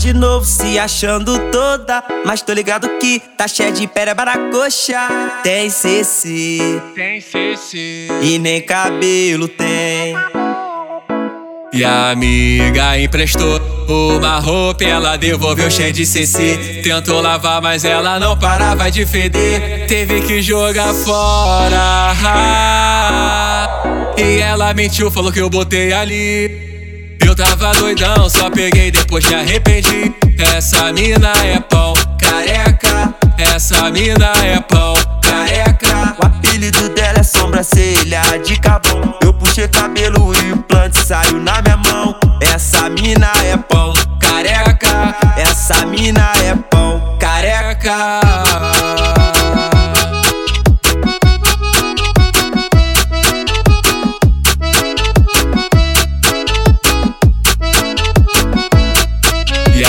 de novo se achando toda. Mas tô ligado que tá cheia de pera para coxa. Tem CC, Tem CC. e nem cabelo tem. E a amiga emprestou uma roupa, ela devolveu cheia de CC. Tentou lavar, mas ela não parava de feder. Teve que jogar fora. E ela mentiu, falou que eu botei ali. Tava doidão, só peguei, depois me arrependi. Essa mina é pão, careca. Essa mina é pão, careca. O apelido dela é sobrancelha de cabão. Eu puxei cabelo e o implante saiu na minha mão. Essa mina é pão, Careca, essa mina é pão. careca.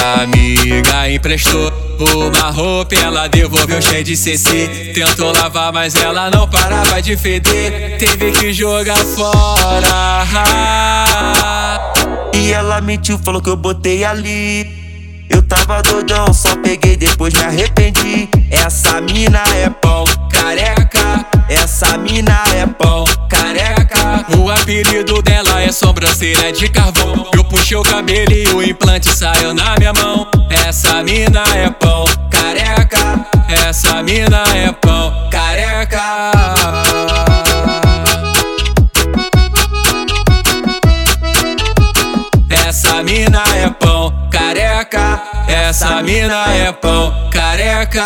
Amiga emprestou uma roupa, ela devolveu cheia de CC. Tentou lavar, mas ela não parava de feder. Teve que jogar fora. E ela mentiu, falou que eu botei ali. Eu tava doidão, só peguei, depois me arrependi. Essa mina é pão, Careca, essa mina é pão. Apelido dela é sobrancelha de carvão. Eu puxei o cabelo e o implante saiu na minha mão. Essa mina é pão, careca. Essa mina é pão, careca. Essa mina é pão, careca. Essa mina é pão, careca.